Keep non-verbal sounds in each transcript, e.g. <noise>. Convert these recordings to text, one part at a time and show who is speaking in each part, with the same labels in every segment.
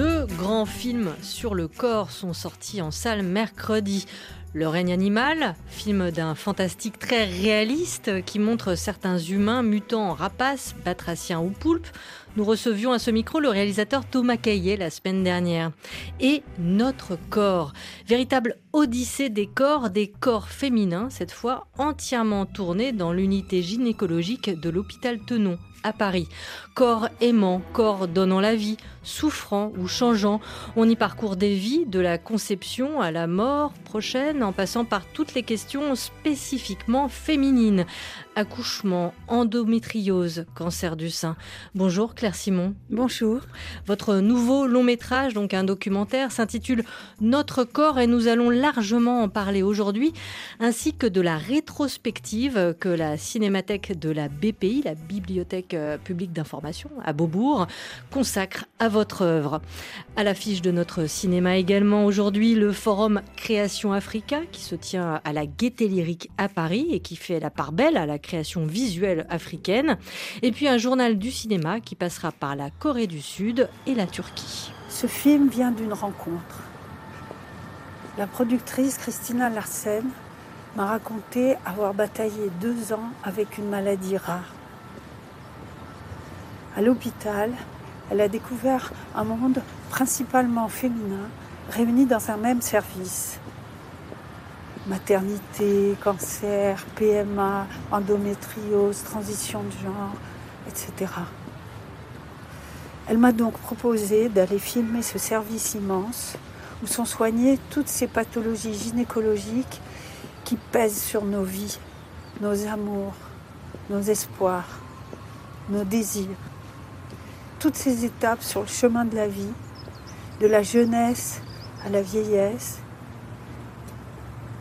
Speaker 1: Deux grands films sur le corps sont sortis en salle mercredi. Le règne animal, film d'un fantastique très réaliste qui montre certains humains mutants en rapaces, batraciens ou poulpes. Nous recevions à ce micro le réalisateur Thomas Caillet la semaine dernière. Et Notre corps, véritable odyssée des corps, des corps féminins, cette fois entièrement tourné dans l'unité gynécologique de l'hôpital Tenon à Paris. Corps aimant, corps donnant la vie, souffrant ou changeant. On y parcourt des vies, de la conception à la mort prochaine, en passant par toutes les questions spécifiquement féminines. Accouchement, endométriose, cancer du sein. Bonjour Claire Simon.
Speaker 2: Bonjour.
Speaker 1: Votre nouveau long métrage, donc un documentaire, s'intitule Notre corps et nous allons largement en parler aujourd'hui, ainsi que de la rétrospective que la Cinémathèque de la BPI, la Bibliothèque euh, publique d'information à Beaubourg, consacre à votre œuvre. À l'affiche de notre cinéma également aujourd'hui, le forum Création Africa qui se tient à la Gaîté Lyrique à Paris et qui fait la part belle à la création visuelle africaine. Et puis un journal du cinéma qui passera par la Corée du Sud et la Turquie.
Speaker 2: Ce film vient d'une rencontre. La productrice Christina Larsen m'a raconté avoir bataillé deux ans avec une maladie rare. À l'hôpital, elle a découvert un monde principalement féminin réuni dans un même service. Maternité, cancer, PMA, endométriose, transition de genre, etc. Elle m'a donc proposé d'aller filmer ce service immense où sont soignées toutes ces pathologies gynécologiques qui pèsent sur nos vies, nos amours, nos espoirs, nos désirs toutes ces étapes sur le chemin de la vie, de la jeunesse à la vieillesse,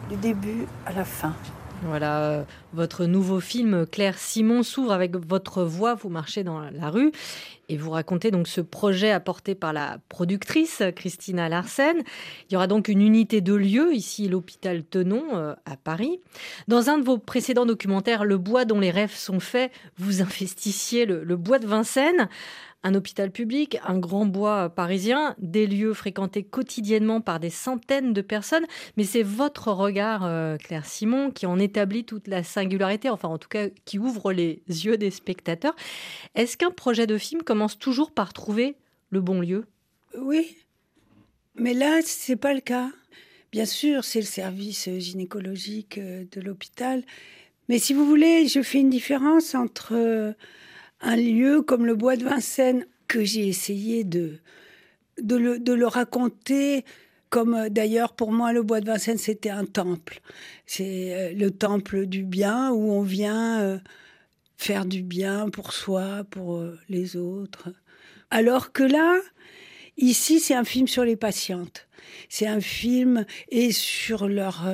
Speaker 2: du début à la fin.
Speaker 1: Voilà, euh, votre nouveau film Claire Simon s'ouvre avec votre voix, vous marchez dans la rue et vous racontez donc ce projet apporté par la productrice Christina Larsen. Il y aura donc une unité de lieu ici l'hôpital Tenon euh, à Paris. Dans un de vos précédents documentaires Le bois dont les rêves sont faits, vous investissiez le, bois de Vincennes un hôpital public, un grand bois parisien, des lieux fréquentés quotidiennement par des centaines de personnes. Mais c'est votre regard, euh, Claire Simon, qui en établit toute la singularité, enfin en tout cas qui ouvre les yeux des spectateurs. Est-ce qu'un projet de film commence toujours par trouver le bon lieu?
Speaker 2: Oui, mais là, c'est pas le cas. Bien sûr, c'est le service gynécologique euh, de l'hôpital. Mais si vous voulez, je fais une différence entre un lieu comme le bois de Vincennes que j'ai essayé de, de, le, raconter comme euh, d'ailleurs pour moi le bois de Vincennes c'était un temple. C'est euh, le temple du bien où on vient euh, faire du bien pour soi, pour les autres. Alors que là, ici c'est un film sur les patientes. C'est un film et sur leur,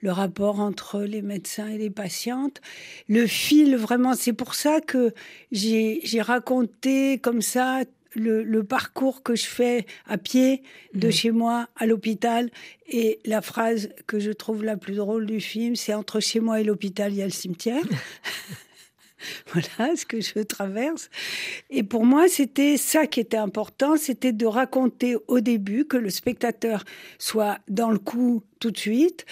Speaker 2: le rapport entre les médecins et les patientes. Le fil, vraiment, c'est pour ça que j'ai raconté comme ça le, parcours que je fais à pied de mmh. chez moi à l'hôpital. Et la phrase que je trouve la plus drôle du film, c'est entre chez moi et l'hôpital, il y a le cimetière. <laughs> <laughs> voilà ce que je traverse. Et pour moi, c'était ça qui était important, c'était de raconter au début que le spectateur soit dans le coup tout de suite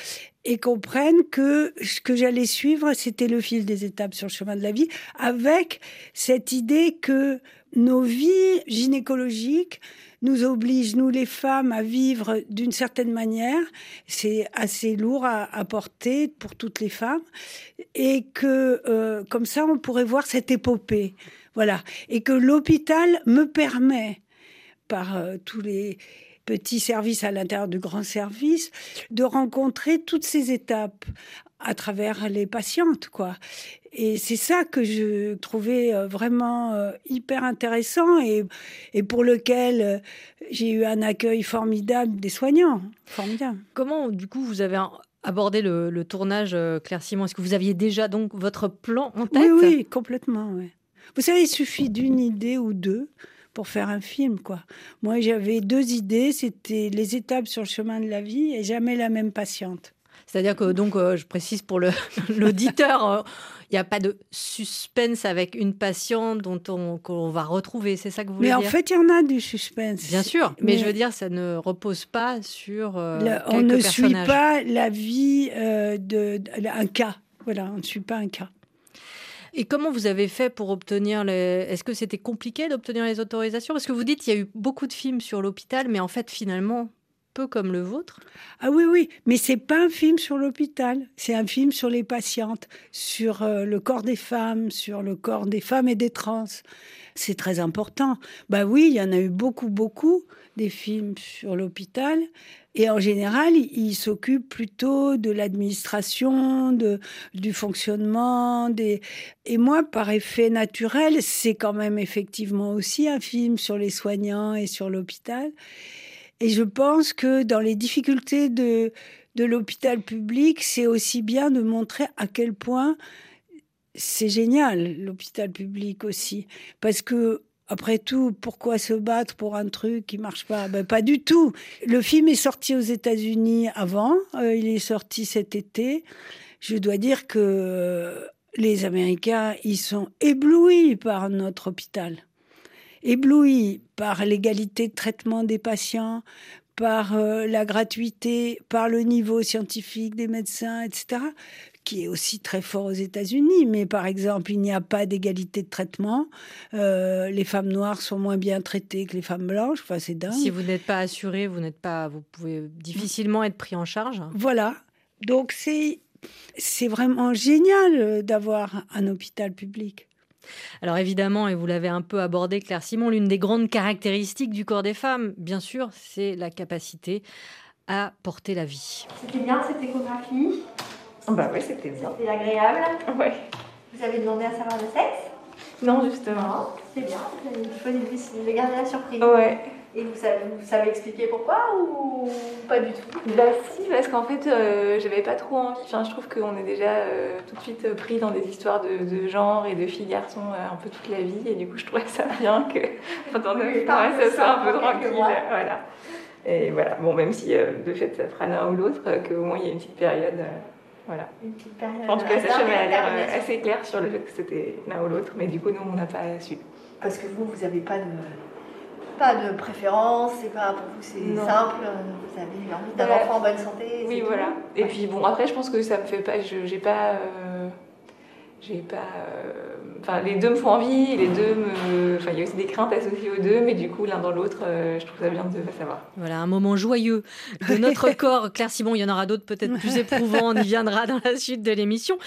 Speaker 2: et comprenne que ce que j'allais suivre, c'était le fil des étapes sur le chemin de la vie, avec cette idée que nos vies gynécologiques nous oblige, nous les femmes, à vivre d'une certaine manière. C'est assez lourd à, porter pour toutes les femmes. Et que, euh, comme ça, on pourrait voir cette épopée. Voilà. Et que l'hôpital me permet, par euh, tous les petits services à l'intérieur du grand service, de rencontrer toutes ces étapes à travers les patientes, quoi. Et c'est ça que je trouvais euh, vraiment euh, hyper intéressant et, et pour lequel euh, j'ai eu un accueil formidable des soignants. Formidable.
Speaker 1: Comment, du coup, vous avez abordé le, tournage, Claire Simon Est-ce que vous aviez déjà donc votre plan en tête?
Speaker 2: Oui, oui, complètement. Vous savez, il suffit d'une idée ou deux pour faire un film, quoi. Moi, j'avais deux idées, c'était les étapes sur le chemin de la vie et jamais la même patiente.
Speaker 1: C'est-à-dire que, donc, euh, je précise pour <laughs> l'auditeur, euh, il n'y a pas de suspense avec une patiente dont on, qu'on va retrouver, c'est ça que vous voulez
Speaker 2: dire
Speaker 1: Mais
Speaker 2: en fait, il y en a du suspense.
Speaker 1: Bien sûr, mais, je veux dire, ça ne repose pas sur euh,
Speaker 2: On ne suit pas la vie d'un de, cas. Voilà, on ne suit pas un cas.
Speaker 1: Et comment vous avez fait pour obtenir les... Est-ce que c'était compliqué d'obtenir les autorisations? Parce que vous dites qu'il y a eu beaucoup de films sur l'hôpital, mais en fait, finalement, peu comme le vôtre
Speaker 2: Ah oui, oui, mais c'est pas un film sur l'hôpital, c'est un film sur les patientes, sur euh, le corps des femmes, sur le corps des femmes et des trans. C'est très important. Bah oui, il y en a eu beaucoup, beaucoup des films sur l'hôpital. Et en général, il, s'occupe plutôt de l'administration, de, du fonctionnement. Et moi, par effet naturel, c'est quand même effectivement aussi un film sur les soignants et sur l'hôpital. Et je pense que dans les difficultés de, de l'hôpital public, c'est aussi bien de montrer à quel point c'est génial, l'hôpital public aussi. Parce que après tout, pourquoi se battre pour un truc qui marche pas? Ben, Pas du tout. Le film est sorti aux États-Unis avant, euh, il est sorti cet été. Je dois dire que euh, les Américains, ils sont éblouis par notre hôpital. Éblouis par l'égalité de traitement des patients, par euh, la gratuité, par le niveau scientifique des médecins, etc qui est aussi très fort aux États-Unis. Mais par exemple, il n'y a pas d'égalité de traitement. Euh, les femmes noires sont moins bien traitées que les femmes blanches. Enfin, c'est dingue.
Speaker 1: Si vous n'êtes pas assuré, vous n'êtes pas, vous pouvez difficilement être pris en charge.
Speaker 2: Voilà. Donc c'est c'est vraiment génial d'avoir un hôpital public.
Speaker 1: Alors évidemment, et vous l'avez un peu abordé, Claire Simon, l'une des grandes caractéristiques du corps des femmes, bien sûr, c'est la capacité à porter la vie.
Speaker 3: C'était bien cette échographie?
Speaker 4: Bah oui, c'était bien.
Speaker 3: C'était agréable?
Speaker 4: Ouais.
Speaker 3: Vous avez demandé à savoir le sexe?
Speaker 4: Non, justement.
Speaker 3: C'est bien. Vous avez choisi de garder la surprise.
Speaker 4: Ouais.
Speaker 3: Et vous savez, vous savez expliquer pourquoi ou pas du tout?
Speaker 4: Bah si, parce qu'en fait, euh, j'avais pas trop envie. Enfin, je trouve qu'on est déjà euh, tout de suite pris dans des histoires de, genre et de filles-garçons euh, un peu toute la vie. Et du coup, je trouvais ça bien que <laughs> pendant oui, mois, ça soit un peu tranquille. Voilà. Et voilà. Bon, même si de fait, ça fera l'un ou l'autre, qu'au moins il y a une petite période. Voilà. En tout cas, ça a l'air euh, assez clair sur le fait que c'était l'un ou l'autre, mais du coup, nous, on n'a pas su.
Speaker 3: Parce que vous, vous n'avez pas de, pas de préférence, c'est pas pour vous, c'est simple, vous avez envie d'un enfant en bonne santé.
Speaker 4: Oui, voilà. Et puis, bon, après, je pense que ça me fait pas, je j'ai pas. Euh, j'ai pas. Euh, enfin, les deux me font envie, les deux me. Enfin, il y a aussi des craintes associées aux deux, mais du coup, l'un dans l'autre, euh, je trouve ça bien de savoir.
Speaker 1: Voilà, un moment joyeux de <laughs> notre corps. Claire Simon, il y en aura d'autres peut-être plus éprouvants, on y viendra dans la suite de l'émission.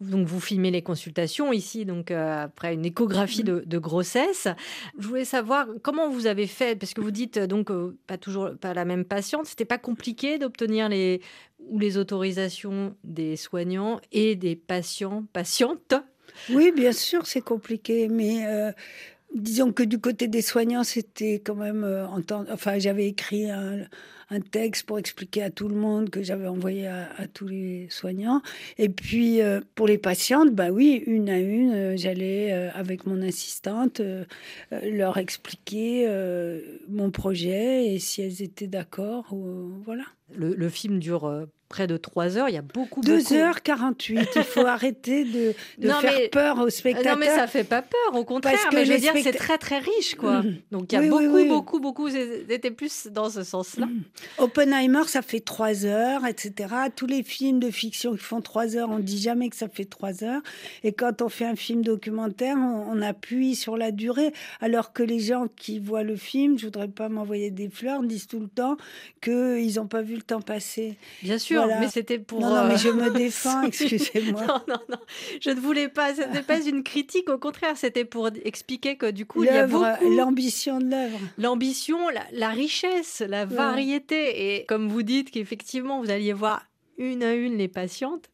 Speaker 1: Donc, vous filmez les consultations ici, donc euh, après une échographie de, de, grossesse. Je voulais savoir comment vous avez fait, parce que vous dites donc pas toujours pas la même patiente. C'était pas compliqué d'obtenir les ou les autorisations des soignants et des patients, patientes
Speaker 2: Oui, bien sûr, c'est compliqué, mais euh, disons que du côté des soignants, c'était quand même. Euh, enfin, j'avais écrit un, texte pour expliquer à tout le monde que j'avais envoyé à, tous les soignants. Et puis euh, pour les patientes, bah oui, une à une, j'allais avec mon assistante leur expliquer mon projet et si elles étaient d'accord, voilà.
Speaker 1: Le, film dure près de 3 heures. Il y a beaucoup,
Speaker 2: 2h48. Il faut <laughs> arrêter de, de faire peur aux spectateurs.
Speaker 1: Non, mais ça fait pas peur, au contraire. Parce que mais je veux dire, c'est très, très riche, quoi. Mmh. Donc, il y a beaucoup, beaucoup, beaucoup. C'était plus dans ce sens-là. Mmh.
Speaker 2: Oppenheimer, ça fait trois heures, etc. Tous les films de fiction qui font trois heures, on dit jamais que ça fait trois heures. Et quand on fait un film documentaire, on, appuie sur la durée. Alors que les gens qui voient le film, je voudrais pas m'envoyer des fleurs, disent tout le temps qu'ils n'ont pas vu le temps passer.
Speaker 1: Bien sûr, mais c'était pour.
Speaker 2: Non, non, mais je me <laughs> défends, excusez-moi. <laughs>
Speaker 1: non, non, non, je ne voulais pas. Ce n'était pas une critique, au contraire, c'était pour expliquer que du coup, il y a beaucoup.
Speaker 2: L'ambition de l'œuvre.
Speaker 1: L'ambition, la, richesse, la variété et comme vous dites qu'effectivement, vous alliez voir une à une les patientes,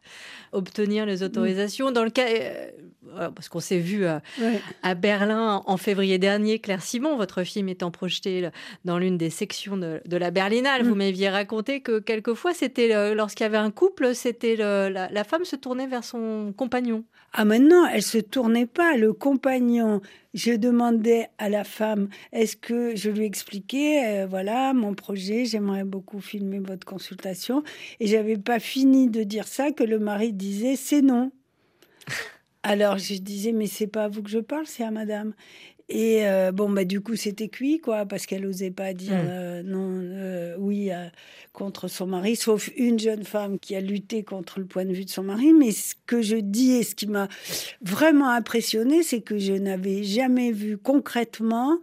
Speaker 1: obtenir les autorisations. Dans le cas, euh, parce qu'on s'est vu à, Berlin en février dernier, Claire Simon, votre film étant projeté dans l'une des sections de, la Berlinale, vous mm. m'aviez raconté que quelquefois, c'était lorsqu'il y avait un couple, c'était la, la femme se tournait vers son compagnon.
Speaker 2: Ah maintenant, elle se tournait pas. Le compagnon, je demandais à la femme, est-ce que je lui expliquais, euh, voilà, mon projet, j'aimerais beaucoup filmer votre consultation. Et j'avais pas fini de dire ça que le mari disait, c'est non. Alors je disais, mais c'est pas à vous que je parle, c'est à madame. Et euh, bon, bah, du coup, c'était cuit, quoi, parce qu'elle n'osait pas dire mmh. euh, non, euh, oui, contre son mari, sauf une jeune femme qui a lutté contre le point de vue de son mari. Mais ce que je dis et ce qui m'a vraiment impressionné, c'est que je n'avais jamais vu concrètement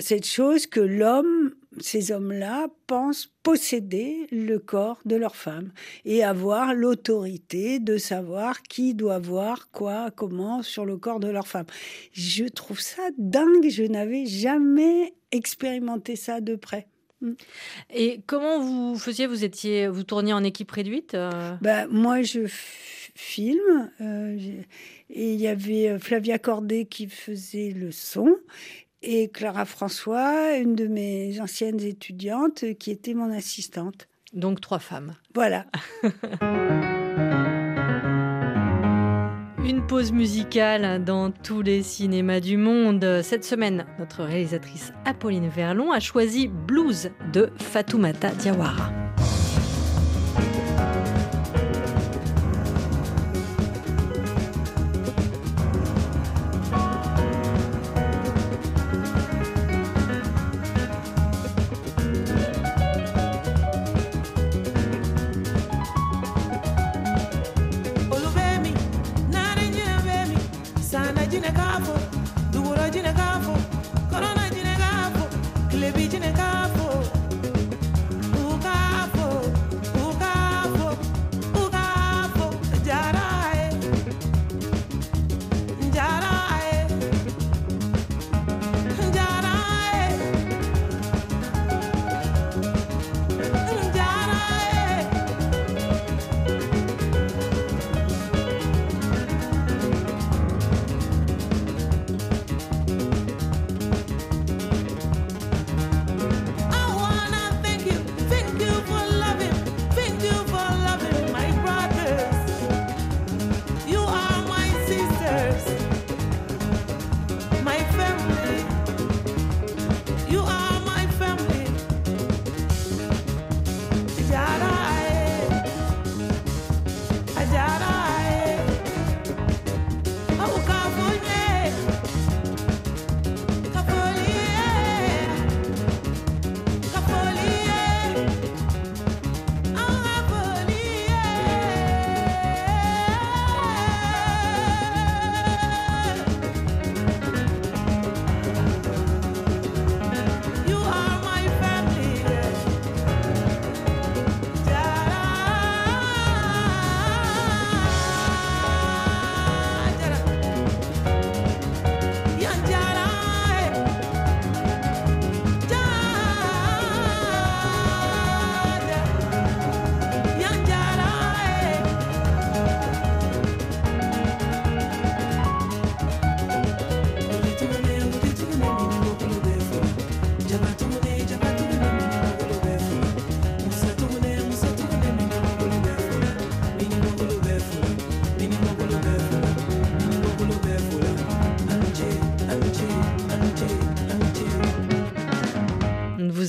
Speaker 2: cette chose que l'homme ces hommes-là pensent posséder le corps de leur femme et avoir l'autorité de savoir qui doit voir quoi, comment sur le corps de leur femme. Je trouve ça dingue, je n'avais jamais expérimenté ça de près.
Speaker 1: Mm. Et comment vous faisiez Vous étiez, vous tourniez en équipe réduite
Speaker 2: euh? ben, Moi, je filme. Euh, et il y avait euh, Flavia Cordet qui faisait le son et Clara François, une de mes anciennes étudiantes, qui était mon assistante.
Speaker 1: Donc trois femmes.
Speaker 2: Voilà. <laughs>
Speaker 1: Une pause musicale dans tous les cinémas du monde. Cette semaine, notre réalisatrice Apolline Verlon a choisi Blues de Fatoumata Diawara.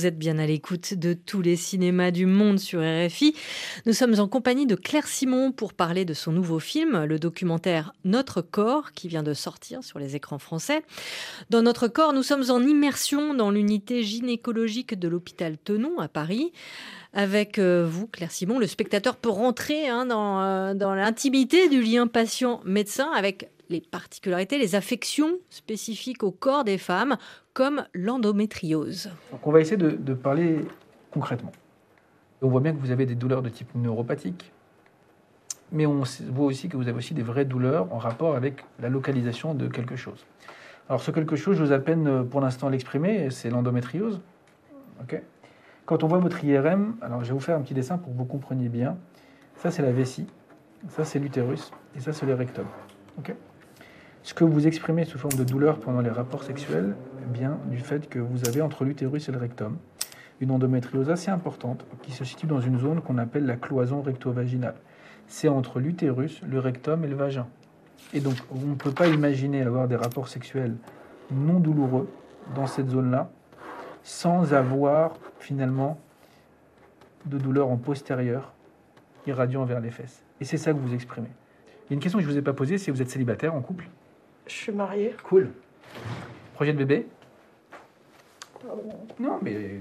Speaker 1: Êtes bien à l'écoute de tous les cinémas du monde sur RFI. Nous sommes en compagnie de Claire Simon pour parler de son nouveau film, le documentaire Notre corps, qui vient de sortir sur les écrans français. Dans Notre corps, nous sommes en immersion dans l'unité gynécologique de l'hôpital Tenon à Paris. Avec euh, vous, Claire Simon, le spectateur peut rentrer hein, dans, euh, dans l'intimité du lien patient-médecin avec les particularités, les affections spécifiques au corps des femmes, comme l'endométriose.
Speaker 5: on va essayer de, parler concrètement. On voit bien que vous avez des douleurs de type neuropathique, mais on voit aussi que vous avez aussi des vraies douleurs en rapport avec la localisation de quelque chose. Alors ce quelque chose, vous à peine euh, pour l'instant l'exprimer, c'est l'endométriose. Quand on voit votre IRM, alors je vais vous faire un petit dessin pour que vous compreniez bien. Ça, c'est la vessie. Ça, c'est l'utérus. Et ça, c'est le rectum. Ce que vous exprimez sous forme de douleur pendant les rapports sexuels vient du fait que vous avez entre l'utérus et le rectum une endométriose assez importante qui se situe dans une zone qu'on appelle la cloison recto-vaginale. C'est entre l'utérus, le rectum et le vagin. Et donc, on ne peut pas imaginer avoir des rapports sexuels non douloureux dans cette zone-là sans avoir finalement de douleur en postérieur irradiant vers les fesses. Et c'est ça que vous exprimez. Il y a une question que je ne vous ai pas posée, c'est vous êtes célibataire en couple?
Speaker 6: Je suis mariée.
Speaker 5: Cool. Projet de bébé
Speaker 6: Pardon.
Speaker 5: Non, mais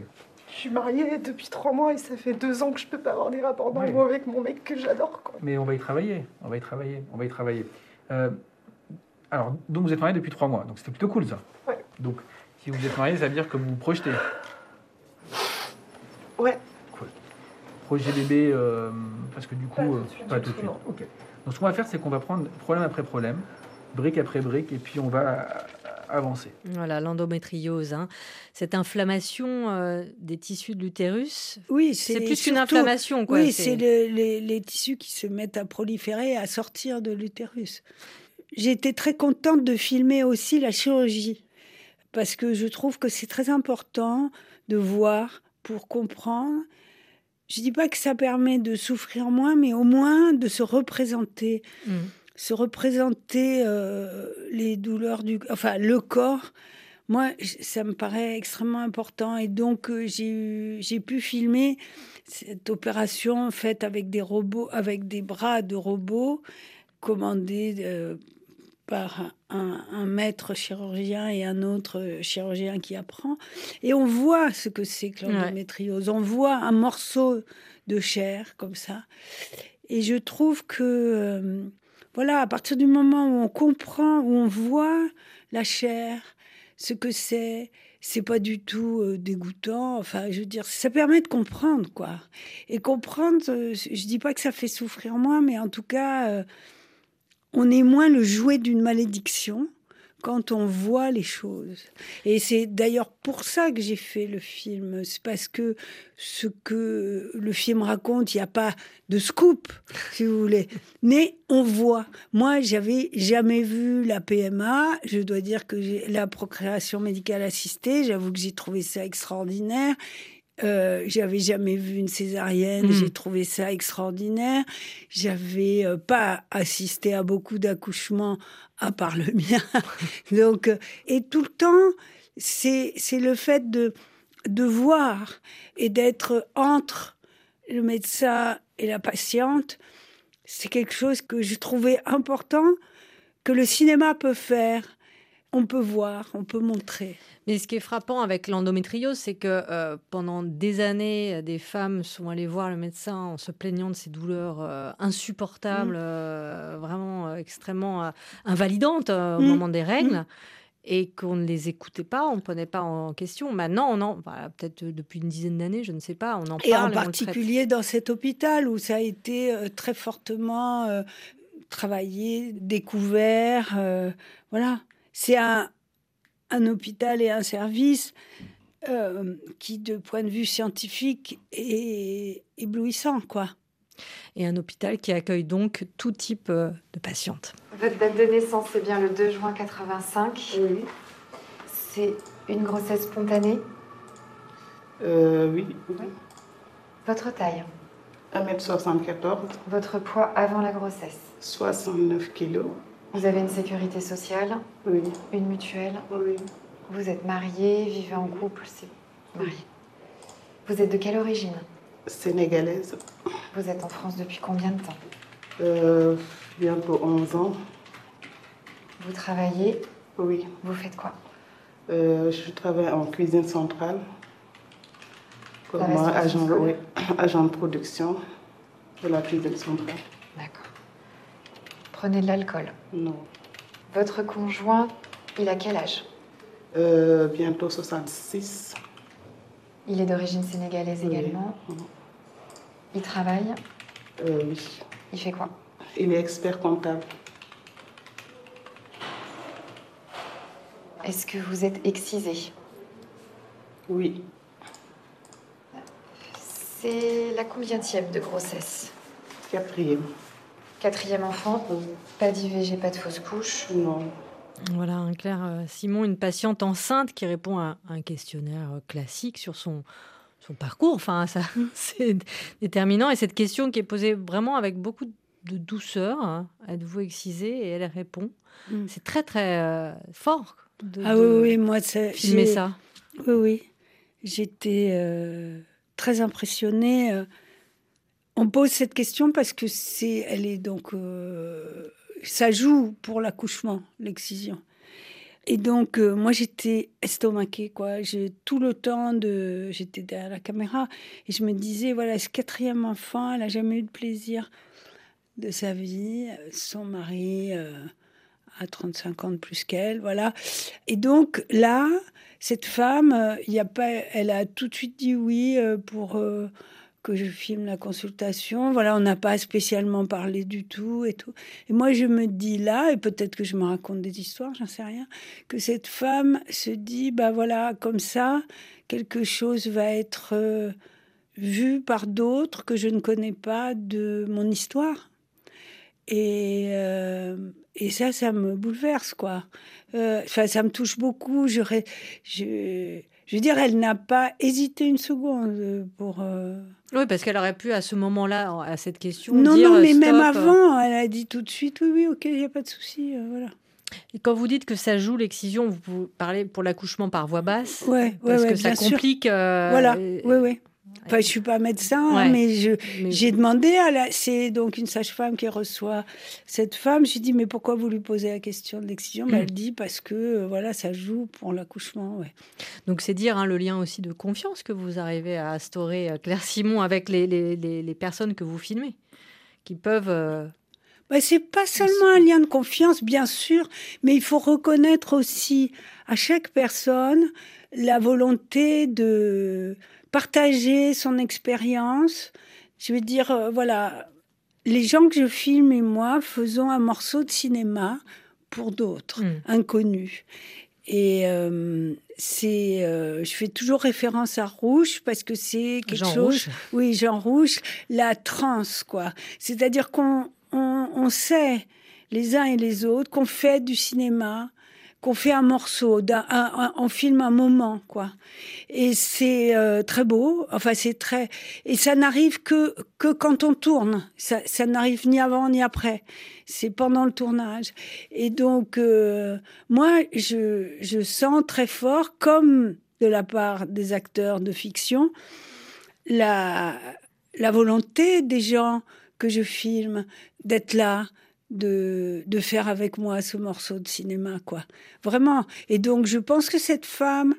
Speaker 6: Je suis mariée depuis trois mois et ça fait deux ans que je peux pas avoir des rapports normaux avec mon mec que j'adore. quoi.
Speaker 5: Mais on va y travailler, on va y travailler, on va y travailler. Euh, alors, donc vous êtes marié depuis trois mois, donc c'était plutôt cool ça.
Speaker 6: Ouais.
Speaker 5: Donc, si vous êtes marié, ça veut dire que vous vous projetez.
Speaker 6: Ouais.
Speaker 5: Cool. Projet bébé, euh, parce que du coup,
Speaker 6: Pas tout
Speaker 5: euh,
Speaker 6: de suite,
Speaker 5: pas tout de
Speaker 6: tout,
Speaker 5: suite. Ok. Donc, ce qu'on va faire, c'est qu'on va prendre problème après problème, brique après brique, et puis on va avancer.
Speaker 1: Voilà, l'endométriose, hein. cette inflammation euh, des tissus de l'utérus?
Speaker 2: Oui,
Speaker 1: C'est plus qu'une inflammation, quoi.
Speaker 2: Oui,
Speaker 1: c'est-
Speaker 2: c'est le- les, les tissus qui se mettent à proliférer, à sortir de l'utérus. J'étais très contente de filmer aussi la chirurgie, parce que je trouve que c'est très important de voir pour comprendre. Je dis pas que ça permet de souffrir moins, mais au moins de se représenter,
Speaker 1: Mm.
Speaker 2: Se représenter euh, les douleurs du, enfin le corps. Moi, ça me paraît extrêmement important et donc euh, j'ai pu filmer cette opération faite avec des robots, avec des bras de robots commandés euh, par un, un maître chirurgien et un autre euh, chirurgien qui apprend. Et on voit ce que c'est que l'endométriose. On voit un morceau de chair comme ça. Et je trouve que, voilà, à partir du moment où on comprend, où on voit la chair, ce que c'est, c'est pas du tout euh, dégoûtant. Enfin, je veux dire, ça permet de comprendre, quoi. Et comprendre, euh, je dis pas que ça fait souffrir moins, mais en tout cas, euh, on est moins le jouet d'une malédiction quand on voit les choses. Et c'est d'ailleurs pour ça que j'ai fait le film. C'est parce que ce que le film raconte, il n'y a pas de scoop, si vous voulez. Mais on voit. Moi, j'avais jamais vu la PMA. Je dois dire que la procréation médicale assistée. J'avoue que j'ai trouvé ça extraordinaire. Euh, j'avais jamais vu une césarienne,
Speaker 1: Mm.
Speaker 2: j'ai trouvé ça extraordinaire. J'avais euh, pas assisté à beaucoup d'accouchements à part le <laughs> mien. Donc, euh, et tout le temps, c'est c'est le fait de de voir et d'être entre le médecin et la patiente. C'est quelque chose que je trouvais important que le cinéma peut faire. On peut voir, on peut montrer.
Speaker 1: Mais ce qui est frappant avec l'endométriose, c'est que euh, pendant des années, des femmes sont allées voir le médecin en se plaignant de ces douleurs euh, insupportables,
Speaker 2: Mm.
Speaker 1: euh, vraiment extrêmement invalidantes au
Speaker 2: Mm.
Speaker 1: moment des règles.
Speaker 2: Mm.
Speaker 1: Et qu'on ne les écoutait pas, on ne prenait pas en question. Maintenant, on en, voilà, peut-être depuis une dizaine d'années, je ne sais pas, on en
Speaker 2: Et
Speaker 1: parle.
Speaker 2: en
Speaker 1: et traite.
Speaker 2: particulier dans cet hôpital où ça a été très fortement euh, travaillé, découvert. euh, voilà. C'est un, un hôpital et un service euh, qui, de point de vue scientifique, est éblouissant, quoi.
Speaker 1: Et un hôpital qui accueille donc tout type euh, de patientes.
Speaker 7: Votre date de naissance, c'est bien le 2 juin 85.
Speaker 8: Oui.
Speaker 7: C'est une grossesse spontanée?
Speaker 8: Euh, oui.
Speaker 7: Votre taille?
Speaker 8: 1m74,
Speaker 7: Votre poids avant la grossesse?
Speaker 8: 69 kilos.
Speaker 7: Vous avez une sécurité sociale.
Speaker 8: Oui.
Speaker 7: Une mutuelle.
Speaker 8: Oui.
Speaker 7: Vous êtes marié, vivez en couple, c'est marié. Vous êtes de quelle origine?
Speaker 8: Sénégalaise.
Speaker 7: Vous êtes en France depuis combien de temps?
Speaker 8: Euh, bientôt 11 ans.
Speaker 7: Vous travaillez?
Speaker 8: Oui.
Speaker 7: Vous faites quoi?
Speaker 8: Euh, je travaille en cuisine centrale. Comme agent, oui, agent de production de la cuisine centrale.
Speaker 7: Prenez de l'alcool.
Speaker 8: Non.
Speaker 7: Votre conjoint, il a quel âge?
Speaker 8: Euh, bientôt 66.
Speaker 7: Il est d'origine sénégalaise
Speaker 8: Oui.
Speaker 7: également. Il travaille?
Speaker 8: Euh, oui.
Speaker 7: Il fait quoi?
Speaker 8: Il est expert comptable.
Speaker 7: Est-ce que vous êtes excisé?
Speaker 8: Oui.
Speaker 7: C'est la combientième de grossesse
Speaker 8: Quatrième.
Speaker 7: Quatrième enfant, pas d'IVG, pas de fausse couche
Speaker 8: Non.
Speaker 1: Voilà, un Claire euh, Simon, une patiente enceinte qui répond à un questionnaire euh, classique sur son, son parcours. Enfin, ça, <laughs> c'est déterminant. Et cette question qui est posée vraiment avec beaucoup de douceur, hein, êtes-vous excisée Et elle répond.
Speaker 2: Mm.
Speaker 1: C'est très, très euh, fort. De,
Speaker 2: ah
Speaker 1: de
Speaker 2: oui, oui, moi, c'est.
Speaker 1: filmer
Speaker 2: j'ai-
Speaker 1: ça.
Speaker 2: Oui, oui. J'étais euh, très impressionnée. euh. On pose cette question parce que c'est, elle est donc, euh, ça joue pour l'accouchement, l'excision. Et donc, euh, moi, j'étais estomaquée, quoi. J'ai tout le temps de, j'étais derrière la caméra et je me disais, voilà, ce quatrième enfant, elle a jamais eu de plaisir de sa vie. Son mari euh, a 35 ans de plus qu'elle, voilà. Et donc là, cette femme, euh, il y a pas, elle a tout de suite dit oui euh, pour euh, que je filme la consultation. Voilà, on n'a pas spécialement parlé du tout et tout. Et moi, je me dis là, et peut-être que je me raconte des histoires, j'en sais rien, que cette femme se dit, bah voilà, comme ça, quelque chose va être euh, vu par d'autres que je ne connais pas de mon histoire. Et, euh, et ça, ça me bouleverse, quoi. Euh, Enfin, ça me touche beaucoup. Je, je, je veux dire, elle n'a pas hésité une seconde pour. euh,
Speaker 1: Oui, parce qu'elle aurait pu à ce moment-là, à cette question,
Speaker 2: Non,
Speaker 1: dire
Speaker 2: non, mais
Speaker 1: stop.
Speaker 2: même avant, elle a dit tout de suite oui, oui, ok, il n'y a pas de souci, euh, voilà.
Speaker 1: Et quand vous dites que ça joue l'excision, vous parler pour l'accouchement par voix basse?
Speaker 2: Ouais,
Speaker 1: Parce
Speaker 2: ouais,
Speaker 1: que ça complique. euh,
Speaker 2: Voilà,
Speaker 1: euh,
Speaker 2: oui, oui. Enfin, je suis pas médecin, hein,
Speaker 1: Ouais.
Speaker 2: mais je
Speaker 1: Mais-
Speaker 2: j'ai demandé à la, c'est donc une sage-femme qui reçoit cette femme. J'ai dit mais pourquoi vous lui posez la question de l'excision? Ben,
Speaker 1: Mm.
Speaker 2: Elle dit parce que euh, voilà, ça joue pour l'accouchement, ouais.
Speaker 1: Donc c'est dire hein, le lien aussi de confiance que vous arrivez à instaurer, euh, Claire Simon, avec les, les, les- les personnes que vous filmez, qui peuvent... euh,
Speaker 2: Bah, c'est pas seulement un lien de confiance, bien sûr, mais il faut reconnaître aussi à chaque personne la volonté de partager son expérience. Je veux dire, euh, voilà, les gens que je filme et moi faisons un morceau de cinéma pour d'autres,
Speaker 1: Mm.
Speaker 2: inconnus. Et euh, c'est, euh, je fais toujours référence à Rouge parce que c'est quelque
Speaker 1: Jean
Speaker 2: chose.
Speaker 1: Rouge.
Speaker 2: Oui, Jean Rouge, la transe, quoi. C'est-à-dire qu'on on, on sait les uns et les autres qu'on fait du cinéma, qu'on fait un morceau, on filme un moment, quoi. Et c'est euh, très beau. Enfin, c'est très. Et ça n'arrive que que quand on tourne. Ça, ça n'arrive ni avant ni après. C'est pendant le tournage. Et donc, euh, moi, je, je sens très fort, comme de la part des acteurs de fiction, la, la volonté des gens que je filme d'être là, de, de faire avec moi ce morceau de cinéma, quoi. Vraiment. Et donc, je pense que cette femme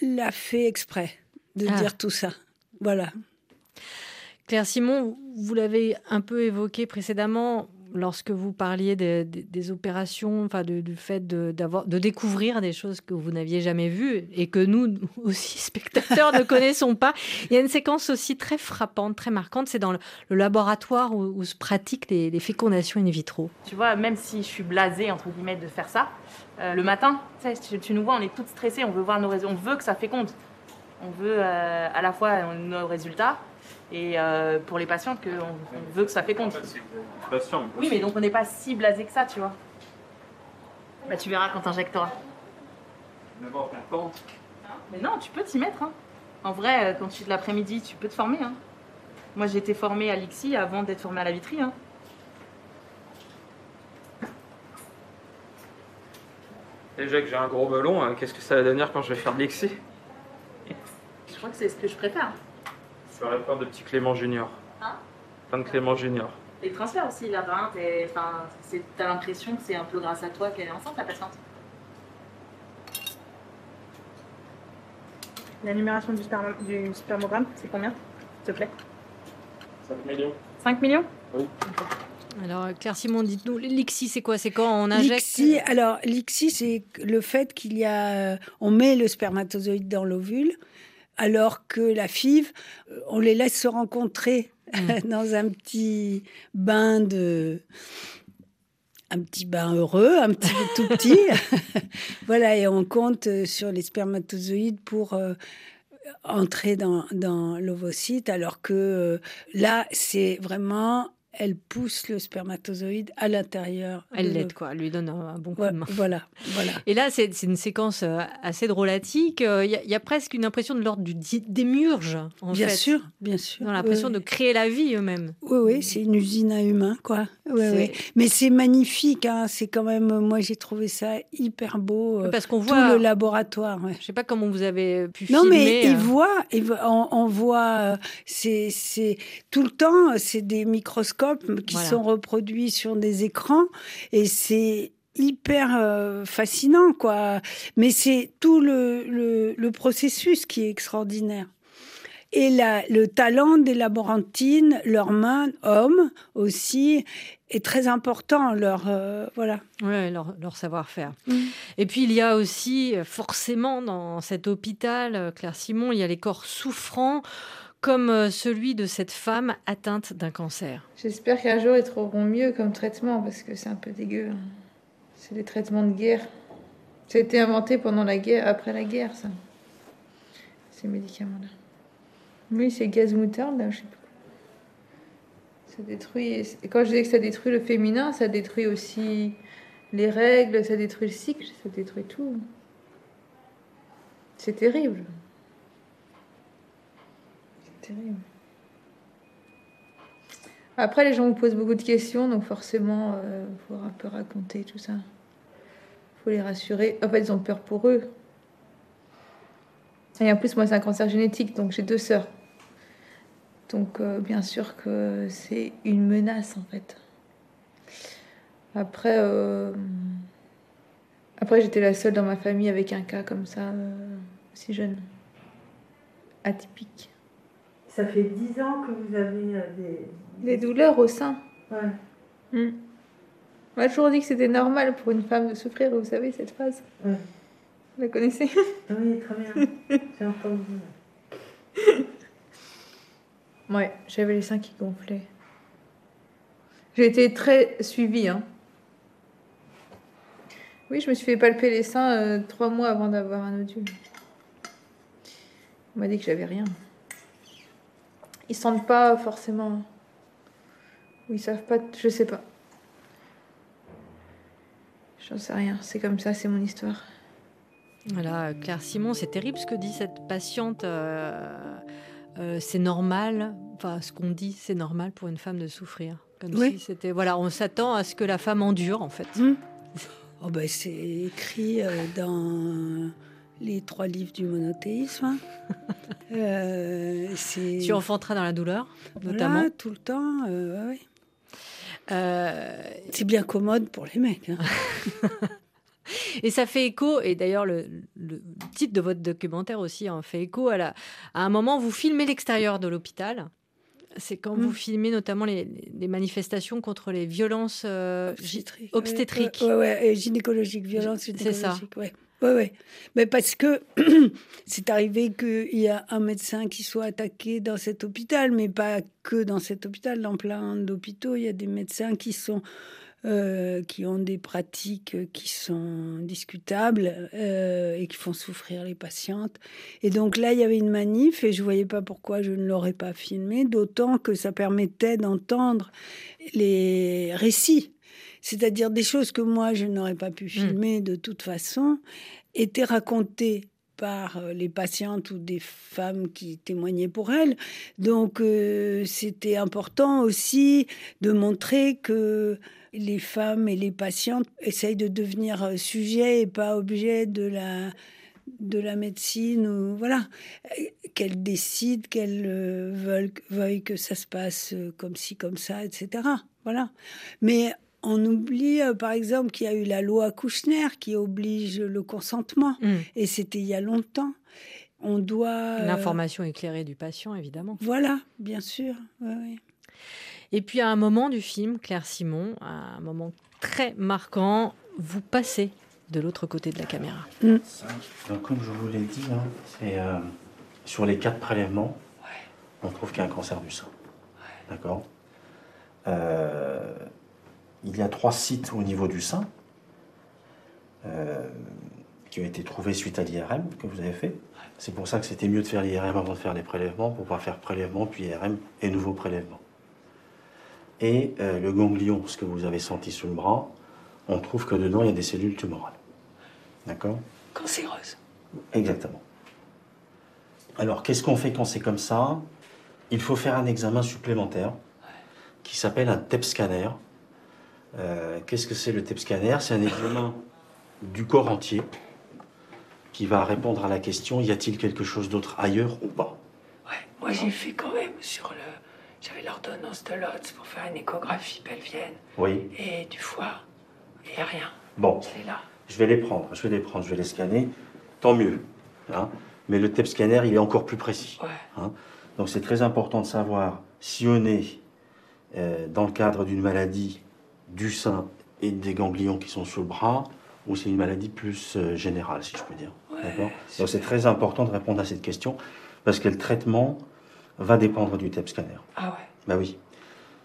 Speaker 2: l'a fait exprès de
Speaker 1: Ah.
Speaker 2: dire tout ça. Voilà.
Speaker 1: Claire Simon, vous l'avez un peu évoqué précédemment lorsque vous parliez des, opérations, enfin du fait de, de découvrir des choses que vous n'aviez jamais vues et que nous aussi <laughs> spectateurs ne connaissons pas. Il y a une séquence aussi très frappante, très marquante, c'est dans le, laboratoire où, se pratiquent les, fécondations in vitro.
Speaker 9: Tu vois, même si je suis blasée, entre guillemets, de faire ça, euh, le matin, tu, tu nous vois, on est toutes stressées, on veut voir nos résultats, on veut que ça féconde. On veut euh, à la fois nos résultats et euh, pour les patientes qu'on on veut que ça féconde. Oui, mais donc on n'est pas si blasé que ça, tu vois. Bah, tu verras quand t'injecteras. Mais non, tu peux t'y mettre. hein. En vrai, euh, quand tu de l'après-midi, tu peux te former. hein. Moi, j'ai été formée à l'IXI avant d'être formée à la Vitry. hein.
Speaker 10: Déjà que j'ai un gros melon, hein, qu'est-ce que ça va devenir quand je vais faire de l'excès
Speaker 9: Je crois que c'est ce que je préfère.
Speaker 10: Je ferais plein de petits Clément Junior.
Speaker 9: Hein
Speaker 10: Plein de Clément Junior.
Speaker 9: Les transferts aussi, enfin, c'est- t'as l'impression que c'est un peu grâce à toi qu'elle est enceinte, la patiente. La numération du spermogramme, c'est combien, s'il te plaît?
Speaker 10: 5 millions
Speaker 9: 5 millions?
Speaker 10: Oui.
Speaker 1: Alors Claire Simon, dites-nous, l'ICSI c'est quoi? C'est quand on injecte?
Speaker 2: L'ICSI, alors l'ICSI, c'est le fait qu'il y a, euh, on met le spermatozoïde dans l'ovule, alors que la FIV, euh, on les laisse se rencontrer <laughs> dans un petit bain de, un petit bain heureux, un petit tout petit, <laughs> voilà, et on compte euh, sur les spermatozoïdes pour euh, entrer dans, dans l'ovocyte, alors que euh, là, c'est vraiment elle pousse le spermatozoïde à l'intérieur.
Speaker 1: Elle
Speaker 2: de
Speaker 1: l'aide, quoi. Elle lui donne un, bon coup
Speaker 2: Ouais,
Speaker 1: de main.
Speaker 2: Voilà, voilà.
Speaker 1: Et là, c'est une séquence euh, assez drôlatique. Euh, Il y, a- il y a presque une impression de l'ordre du démiurge, en
Speaker 2: bien
Speaker 1: fait.
Speaker 2: sûr, bien sûr.
Speaker 1: Dans l'impression
Speaker 2: Oui,
Speaker 1: de créer la vie eux-mêmes.
Speaker 2: Oui, oui, c'est une usine à humains, quoi. Oui,
Speaker 1: C'est-
Speaker 2: oui. Mais c'est magnifique, hein. c'est quand même, moi j'ai trouvé ça hyper beau. euh,
Speaker 1: Parce qu'on
Speaker 2: tout
Speaker 1: voit-
Speaker 2: le laboratoire. ouais.
Speaker 1: Je sais pas comment vous avez pu
Speaker 2: Non,
Speaker 1: filmer.
Speaker 2: mais il
Speaker 1: euh,
Speaker 2: voit, il voit- on, on voit, euh, c'est, c'est tout le temps, c'est des microscopes qui
Speaker 1: Voilà.
Speaker 2: sont reproduits sur des écrans et c'est hyper euh, fascinant, quoi. Mais c'est tout le, le, le processus qui est extraordinaire. Et la, le talent des laborantines, leurs mains, hommes aussi, est très important. Leur, euh, voilà.
Speaker 1: Ouais, leur, leur savoir-faire.
Speaker 2: Mm.
Speaker 1: Et puis il y a aussi, euh, forcément, dans cet hôpital, euh, Claire Simon, il y a les corps souffrants, comme celui de cette femme atteinte d'un cancer.
Speaker 4: J'espère qu'un jour ils trouveront mieux comme traitement parce que c'est un peu dégueu. hein. C'est des traitements de guerre. Ça a été inventé pendant la guerre, après la guerre, ça. Ces médicaments-là. Oui, c'est gaz moutarde, là, je sais pas. Ça détruit. Quand je disais que ça détruit le féminin, ça détruit aussi les règles, ça détruit le cycle, ça détruit tout. C'est terrible. C'est terrible. Après, les gens vous posent beaucoup de questions, donc forcément, il faut un peu raconter tout ça. faut les rassurer. En fait, ils ont peur pour eux. Et en plus, moi, c'est un cancer génétique, donc j'ai deux sœurs. Donc, euh, bien sûr que c'est une menace, en fait. Après, euh, après j'étais la seule dans ma famille avec un cas comme ça, euh, aussi jeune. Atypique.
Speaker 11: Ça fait 10 ans que vous avez euh, des...
Speaker 4: Des douleurs au sein.
Speaker 11: Ouais.
Speaker 4: Hmm. On m'a toujours dit que c'était normal pour une femme de souffrir, vous savez cette phrase
Speaker 11: Ouais.
Speaker 4: Vous la connaissez
Speaker 11: Oui, très bien. <laughs> J'ai entendu.
Speaker 4: Ouais, j'avais les seins qui gonflaient. J'ai été très suivie. Hein. Oui, je me suis fait palper les seins euh, trois mois avant d'avoir un nodule. On m'a dit que j'avais rien. Ils sentent pas forcément. Ou ils savent pas. Je sais pas. J'en sais rien. C'est comme ça, c'est mon histoire.
Speaker 1: Voilà, Claire Simon, c'est terrible ce que dit cette patiente. euh, euh, c'est normal, enfin ce qu'on dit, c'est normal pour une femme de souffrir. Comme
Speaker 2: Oui.
Speaker 1: si c'était, voilà, on s'attend à ce que la femme endure en fait. <laughs>
Speaker 2: Oh ben, c'est écrit euh, dans les trois livres du monothéisme. hein. <laughs> Euh,
Speaker 1: Tu enfanteras dans la douleur,
Speaker 2: Voilà,
Speaker 1: notamment.
Speaker 2: tout le temps. euh, ouais, ouais.
Speaker 1: Euh,
Speaker 2: C'est bien commode pour les mecs. hein. <laughs> <laughs>
Speaker 1: Et ça fait écho, et d'ailleurs le, le titre de votre documentaire aussi en fait écho, à, la- à un moment vous filmez l'extérieur de l'hôpital. C'est quand vous
Speaker 2: Mm.
Speaker 1: filmez notamment les, les manifestations contre les violences euh, obstétriques.
Speaker 2: Ouais, ouais, et gynécologique, violence
Speaker 1: C'est
Speaker 2: gynécologique.
Speaker 1: ça.
Speaker 2: Ouais. Ouais, ouais. Mais parce que <clears throat> c'est arrivé qu'il y a un médecin qui soit attaqué dans cet hôpital, mais pas que dans cet hôpital, dans plein d'hôpitaux, il y a des médecins qui sont euh, qui ont des pratiques qui sont discutables euh, et qui font souffrir les patientes. Et donc là, il y avait une manif et je voyais pas pourquoi je ne l'aurais pas filmé, d'autant que ça permettait d'entendre les récits, c'est-à-dire des choses que moi je n'aurais pas pu filmer de toute façon, étaient racontées par euh, les patientes ou des femmes qui témoignaient pour elles. Donc euh, c'était important aussi de montrer que les femmes et les patientes essayent de devenir euh, sujet et pas objet de la de la médecine ou voilà. Qu'elles décident qu'elles veulent veuillent que ça se passe comme ci comme ça etc voilà. Mais on oublie euh, par exemple qu'il y a eu la loi Kouchner qui oblige le consentement
Speaker 1: Mm.
Speaker 2: et c'était il y a longtemps on doit euh,
Speaker 1: L'information éclairée du patient, évidemment.
Speaker 2: voilà bien sûr ouais, ouais.
Speaker 1: Et puis à un moment du film, Claire Simon, à un moment très marquant, vous passez de l'autre côté de la caméra.
Speaker 12: Donc, comme je vous l'ai dit, hein, c'est euh, sur les quatre prélèvements, on trouve qu'il y a un cancer du sein. D'accord? Euh, Il y a trois sites au niveau du sein euh, qui ont été trouvés suite à l'IRM que vous avez fait. C'est pour ça que c'était mieux de faire l'IRM avant de faire les prélèvements, pour pas faire prélèvement puis IRM et nouveau prélèvement. Et euh, le ganglion, ce que vous avez senti sous le bras, on trouve que dedans, il y a des cellules tumorales. D'accord?
Speaker 2: Cancéreuse.
Speaker 12: Exactement. Alors, qu'est-ce qu'on fait quand c'est comme ça? Il faut faire un examen supplémentaire qui s'appelle un TEP scanner. Euh, qu'est-ce que c'est le TEP scanner C'est un examen du corps entier qui va répondre à la question y a-t-il quelque chose d'autre ailleurs ou pas?
Speaker 2: Moi, j'ai fait quand même sur le. J'avais l'ordonnance de Lotz pour faire une échographie pelvienne
Speaker 12: Oui.
Speaker 2: et du foie. Il n'y a rien.
Speaker 12: Bon,
Speaker 2: C'est là.
Speaker 12: je vais les prendre, je vais les prendre, je vais les scanner. Tant mieux. hein. Mais le TEP scanner, il est encore plus précis. hein. Donc c'est très important de savoir si on est euh, dans le cadre d'une maladie du sein et des ganglions qui sont sous le bras, ou c'est une maladie plus euh, générale, si je peux dire. D'accord Donc c'est très important de répondre à cette question, parce que le traitement va dépendre du TEP scanner.
Speaker 2: Ah ouais.
Speaker 12: Bah oui.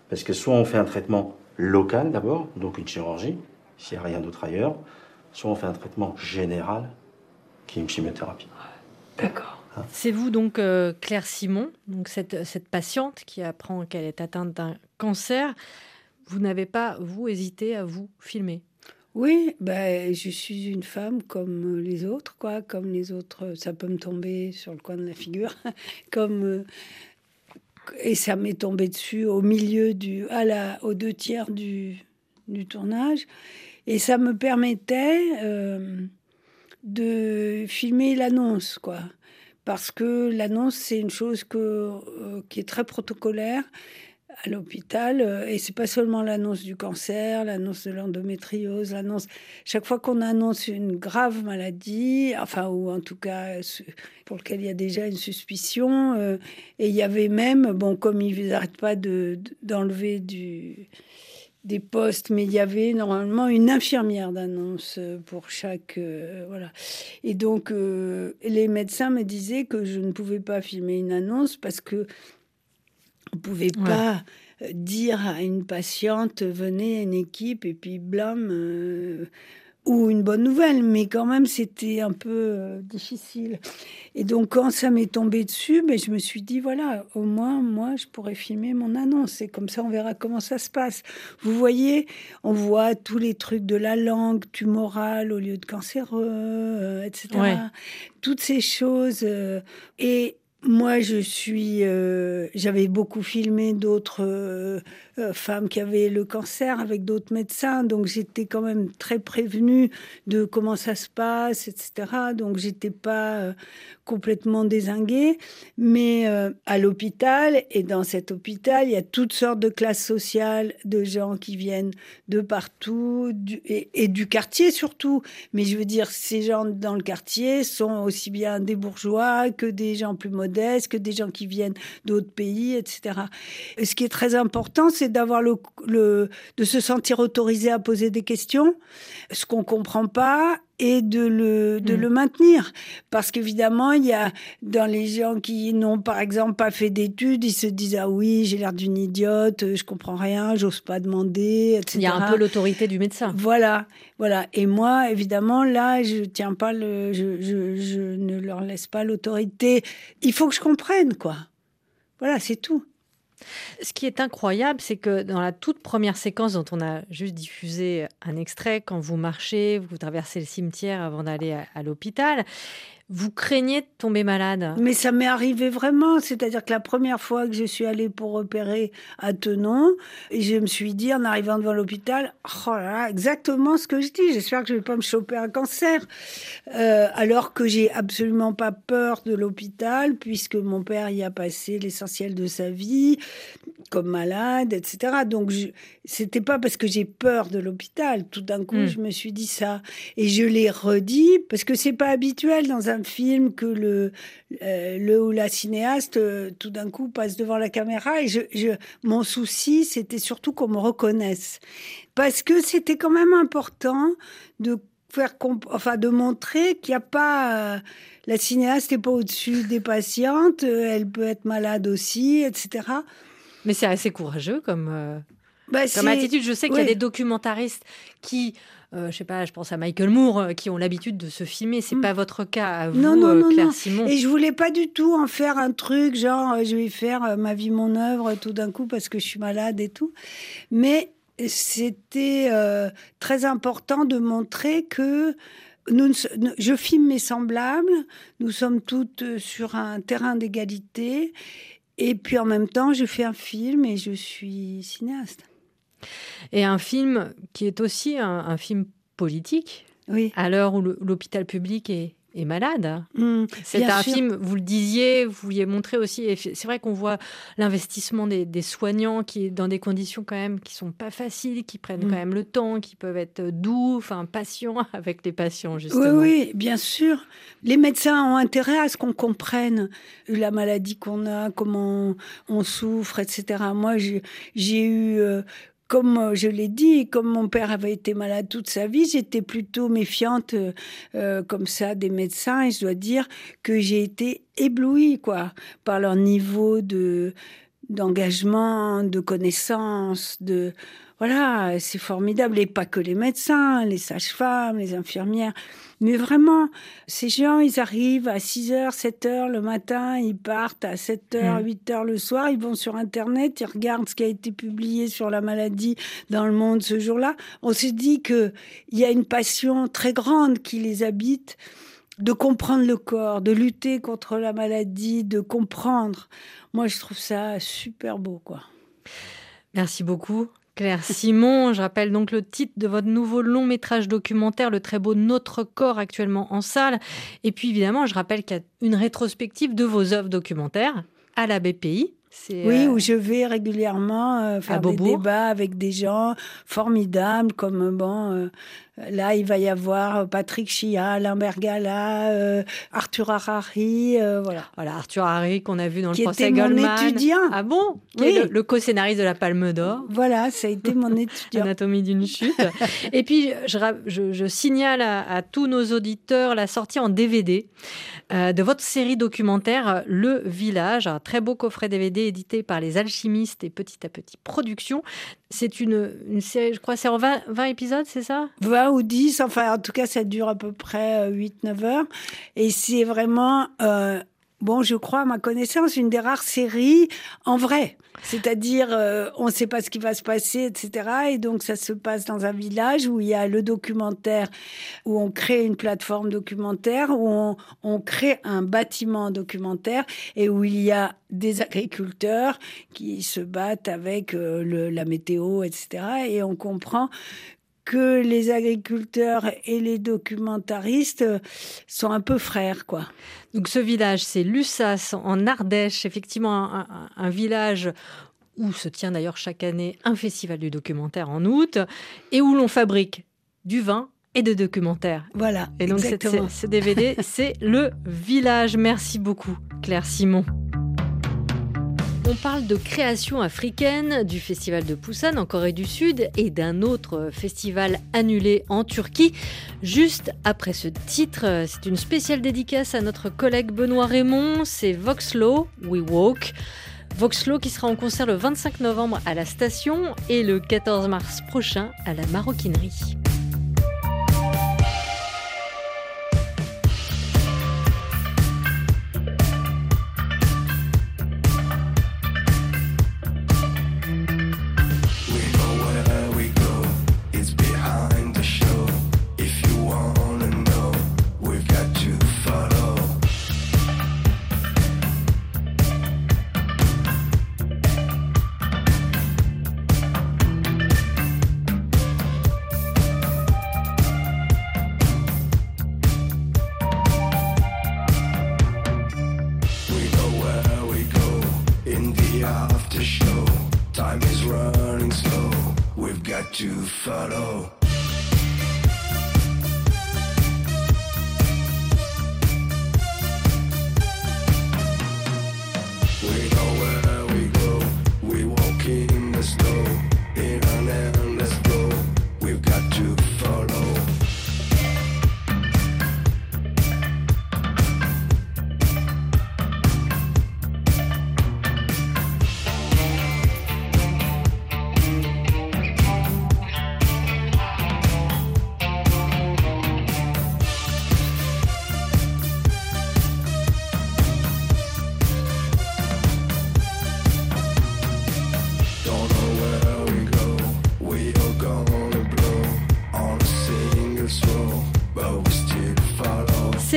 Speaker 12: Parce que soit on fait un traitement local d'abord, donc une chirurgie, s'il n'y a rien d'autre ailleurs, soit on fait un traitement général, qui est une chimiothérapie.
Speaker 2: D'accord.
Speaker 1: C'est vous donc euh, Claire Simon, donc cette, cette patiente qui apprend qu'elle est atteinte d'un cancer. Vous n'avez pas, vous, hésité à vous filmer?
Speaker 2: Oui, ben, je suis une femme comme les autres, quoi, comme les autres. Ça peut me tomber sur le coin de la figure, <laughs> comme euh, et ça m'est tombé dessus au milieu du, à la, aux deux tiers du, du tournage, et ça me permettait euh, de filmer l'annonce, quoi. Parce que l'annonce, c'est une chose que, euh, qui est très protocolaire à l'hôpital. euh, Et c'est pas seulement l'annonce du cancer, l'annonce de l'endométriose, l'annonce. Chaque fois qu'on annonce une grave maladie, enfin, ou en tout cas pour lequel il y a déjà une suspicion, euh, et il y avait même, bon, comme ils n'arrêtent pas de- de- d'enlever du des postes, mais il y avait normalement une infirmière d'annonce euh, pour chaque. voilà. Et donc, les médecins me disaient que je ne pouvais pas filmer une annonce parce que on ne pouvait pas euh, dire à une patiente venez une équipe et puis blâme euh, ou une bonne nouvelle. Mais quand même c'était un peu euh, difficile. Et donc quand ça m'est tombé dessus ben, je me suis dit voilà au moins moi je pourrais filmer mon annonce. Et comme ça on verra comment ça se passe. Vous voyez on voit tous les trucs de la langue tumorale au lieu de cancéreux euh, etc
Speaker 1: Ouais.
Speaker 2: toutes ces choses et moi, je suis. euh, J'avais beaucoup filmé d'autres euh, euh, femmes qui avaient le cancer avec d'autres médecins, donc j'étais quand même très prévenue de comment ça se passe, etc. Donc j'étais pas complètement désinguée. Mais à l'hôpital, et dans cet hôpital, il y a toutes sortes de classes sociales, de gens qui viennent de partout, et, et du quartier surtout. Mais je veux dire, ces gens dans le quartier sont aussi bien des bourgeois que des gens plus que des gens qui viennent d'autres pays, etc. Et ce qui est très important, c'est d'avoir le, de se sentir autorisé à poser des questions, ce qu'on comprend pas, et de le, de le maintenir. Parce qu'évidemment, il y a dans les gens qui n'ont, par exemple, pas fait d'études, ils se disent Ah oui, j'ai l'air d'une idiote, je comprends rien, j'ose pas demander, etc.
Speaker 1: Il y a un peu l'autorité du médecin.
Speaker 2: Voilà, voilà. Et moi, évidemment, là, je tiens pas le, je, je, je ne leur laisse pas l'autorité. Il faut que je comprenne, quoi. Voilà, c'est tout.
Speaker 1: Ce qui est incroyable, c'est que dans la toute première séquence dont on a juste diffusé un extrait, quand vous marchez, vous traversez le cimetière avant d'aller à, l'hôpital, vous craignez de tomber malade?
Speaker 2: Mais ça m'est arrivé vraiment. C'est-à-dire que la première fois que je suis allée pour opérer à Tenon, et je me suis dit en arrivant devant l'hôpital, oh là là, exactement ce que je dis. J'espère que je vais pas me choper un cancer. Euh, alors que j'ai absolument pas peur de l'hôpital puisque mon père y a passé l'essentiel de sa vie comme malade, etc. Donc je, c'était pas parce que j'ai peur de l'hôpital. Tout d'un coup,
Speaker 1: Mm.
Speaker 2: je me suis dit ça et je l'ai redit parce que c'est pas habituel dans un film que le euh, le ou la cinéaste euh, tout d'un coup passe devant la caméra et je, je mon souci c'était surtout qu'on me reconnaisse parce que c'était quand même important de faire enfin de montrer qu'il n'y a pas euh, la cinéaste n'est pas au-dessus des patientes, elle peut être malade aussi, etc.
Speaker 1: Mais c'est assez courageux comme.
Speaker 2: Bah,
Speaker 1: comme attitude. Je sais qu'il y a des documentaristes qui, je sais pas, je pense à Michael Moore, euh, qui ont l'habitude de se filmer. C'est pas votre cas à vous,
Speaker 2: non, non,
Speaker 1: euh,
Speaker 2: non,
Speaker 1: Claire
Speaker 2: non.
Speaker 1: Simon.
Speaker 2: Et je voulais pas du tout en faire un truc genre euh, je vais faire euh, ma vie, mon œuvre tout d'un coup parce que je suis malade et tout. Mais c'était euh, très important de montrer que nous, je filme mes semblables, nous sommes toutes euh, sur un terrain d'égalité. Et puis en même temps, je fais un film et je suis cinéaste.
Speaker 1: Et un film qui est aussi un, un film politique.
Speaker 2: Oui.
Speaker 1: À l'heure où l'hôpital public est, est malade.
Speaker 2: Mm,
Speaker 1: C'est un
Speaker 2: sûr.
Speaker 1: film, vous le disiez, vous vouliez montrer aussi. et C'est vrai qu'on voit l'investissement des, des soignants qui est dans des conditions quand même qui sont pas faciles, qui prennent
Speaker 2: Mm.
Speaker 1: quand même le temps, qui peuvent être doux, enfin patients <laughs> avec les patients
Speaker 2: Oui,
Speaker 1: justement.
Speaker 2: oui, bien sûr. Les médecins ont intérêt à ce qu'on comprenne la maladie qu'on a, comment on souffre, etc. Moi, j'ai j'ai eu, euh, comme euh, je l'ai dit, comme mon père avait été malade toute sa vie, j'étais plutôt méfiante euh, euh, comme ça des médecins. Et je dois dire que j'ai été éblouie quoi par leur niveau de d'engagement, de connaissance, de voilà, c'est formidable et pas que les médecins, les sages-femmes, les infirmières, mais vraiment ces gens, ils arrivent à 6h, 7h le matin, ils partent à 7h,
Speaker 1: Mm.
Speaker 2: 8h le soir, ils vont sur internet, ils regardent ce qui a été publié sur la maladie dans le monde ce jour-là. On se dit que il y a une passion très grande qui les habite de comprendre le corps, de lutter contre la maladie, de comprendre. Moi, je trouve ça super beau, quoi.
Speaker 1: Merci beaucoup. Claire Simon, je rappelle donc le titre de votre nouveau long métrage documentaire, le très beau Notre corps actuellement en salle. Et puis évidemment, je rappelle qu'il y a une rétrospective de vos œuvres documentaires à la BPI.
Speaker 2: Oui,
Speaker 1: euh,
Speaker 2: où je vais régulièrement euh, faire des débats avec des gens formidables, comme bon, euh, là il va y avoir Patrick Chia, Alain Bergala, euh, Arthur Harari, euh, voilà.
Speaker 1: Voilà, Arthur Harry qu'on a vu dans
Speaker 2: Qui
Speaker 1: le procès
Speaker 2: était mon
Speaker 1: Goldman.
Speaker 2: étudiant.
Speaker 1: Ah bon?
Speaker 2: Oui.
Speaker 1: le, le co-scénariste de la Palme d'Or.
Speaker 2: Voilà, ça a été mon étudiant.
Speaker 1: Anatomie d'une chute. <laughs> Et puis, je, ra- je- je signale à, à tous nos auditeurs la sortie en DVD euh, de votre série documentaire Le Village, un très beau coffret DVD édité par les Alchimistes et Petit à Petit Productions. C'est une, une série, je crois, c'est en 20, 20 épisodes, c'est ça?
Speaker 2: 20 ou 10, enfin en tout cas ça dure à peu près 8-9 heures. Et c'est vraiment, euh, bon je crois à ma connaissance, une des rares séries en vrai. C'est-à-dire euh, on ne sait pas ce qui va se passer, etc. Et donc ça se passe dans un village où il y a le documentaire, où on crée une plateforme documentaire, où on, crée un bâtiment documentaire et où il y a des agriculteurs qui se battent avec euh, la météo, etc. Et on comprend que les agriculteurs et les documentaristes sont un peu frères, quoi.
Speaker 1: Donc ce village, c'est Lussas en Ardèche, effectivement un, un- un village où se tient d'ailleurs chaque année un festival du documentaire en août et où l'on fabrique du vin et de documentaires.
Speaker 2: Voilà.
Speaker 1: Et donc cette-
Speaker 2: exactement.
Speaker 1: ce DVD, c'est le village. Merci beaucoup, Claire Simon. On parle de création africaine, du festival de Busan en Corée du Sud et d'un autre festival annulé en Turquie. Juste après ce titre, c'est une spéciale dédicace à notre collègue Benoît Raymond, c'est Voxlow, We Walk. Voxlow qui sera en concert le 25 novembre à la station et le 14 mars prochain à la maroquinerie.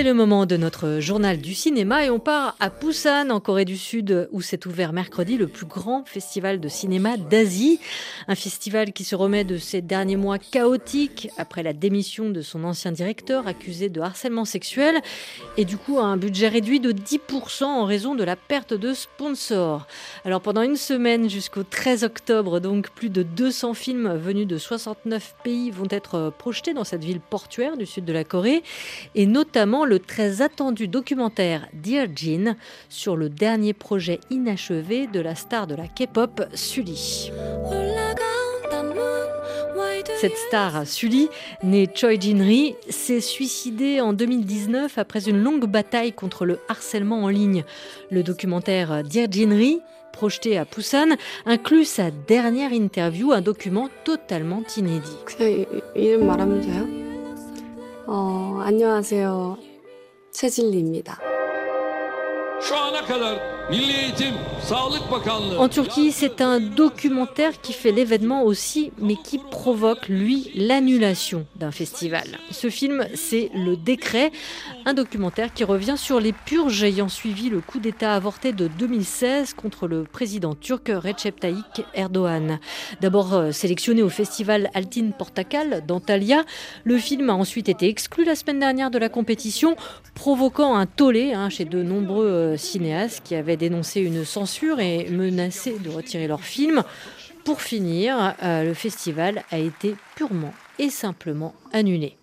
Speaker 1: Le moment de notre journal du cinéma et on part à Busan en Corée du Sud où s'est ouvert mercredi le plus grand festival de cinéma d'Asie. Un festival qui se remet de ces derniers mois chaotiques après la démission de son ancien directeur accusé de harcèlement sexuel et du coup un budget réduit de 10% en raison de la perte de sponsors. Alors pendant une semaine jusqu'au 13 octobre, donc plus de 200 films venus de 69 pays vont être projetés dans cette ville portuaire du sud de la Corée et notamment le très attendu documentaire Dear Jean sur le dernier projet inachevé de la star de la K-pop Sully. Cette star, Sully, née Choi Jin-ri, s'est suicidée en 2019 après une longue bataille contre le harcèlement en ligne. Le documentaire Dear Jin-ri, projeté à Busan, inclut sa dernière interview, un document totalement inédit.
Speaker 13: 최진리입니다.
Speaker 1: Şu ana kadar En Turquie, c'est un documentaire qui fait l'événement aussi, mais qui provoque, lui, l'annulation d'un festival. Ce film, c'est Le Décret, un documentaire qui revient sur les purges ayant suivi le coup d'État avorté de 2016 contre le président turc Recep Tayyip Erdogan. D'abord euh, sélectionné au festival Altin Portakal d'Antalya, le film a ensuite été exclu la semaine dernière de la compétition, provoquant un tollé hein, chez de nombreux euh, cinéastes qui avaient dénoncé une censure et menacé de retirer leur film. Pour finir, euh, le festival a été purement et simplement annulé.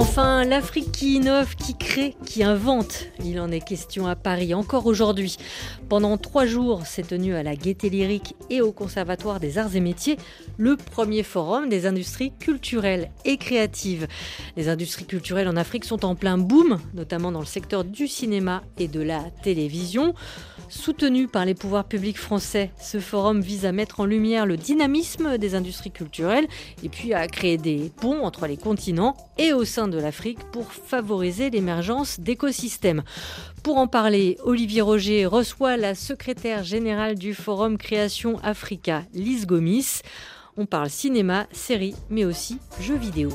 Speaker 1: Enfin, l'Afrique qui innove, qui crée, qui invente. Il en est question à Paris encore aujourd'hui. Pendant trois jours s'est tenu à la Gaîté Lyrique et au Conservatoire des Arts et Métiers le premier forum des industries culturelles et créatives. Les industries culturelles en Afrique sont en plein boom, notamment dans le secteur du cinéma et de la télévision. Soutenu par les pouvoirs publics français, ce forum vise à mettre en lumière le dynamisme des industries culturelles et puis à créer des ponts entre les continents et au sein de l'Afrique pour favoriser l'émergence d'écosystèmes. Pour en parler, Olivier Roger reçoit la secrétaire générale du Forum Création Africa, Lise Gomis. On parle cinéma, séries, mais aussi jeux vidéo.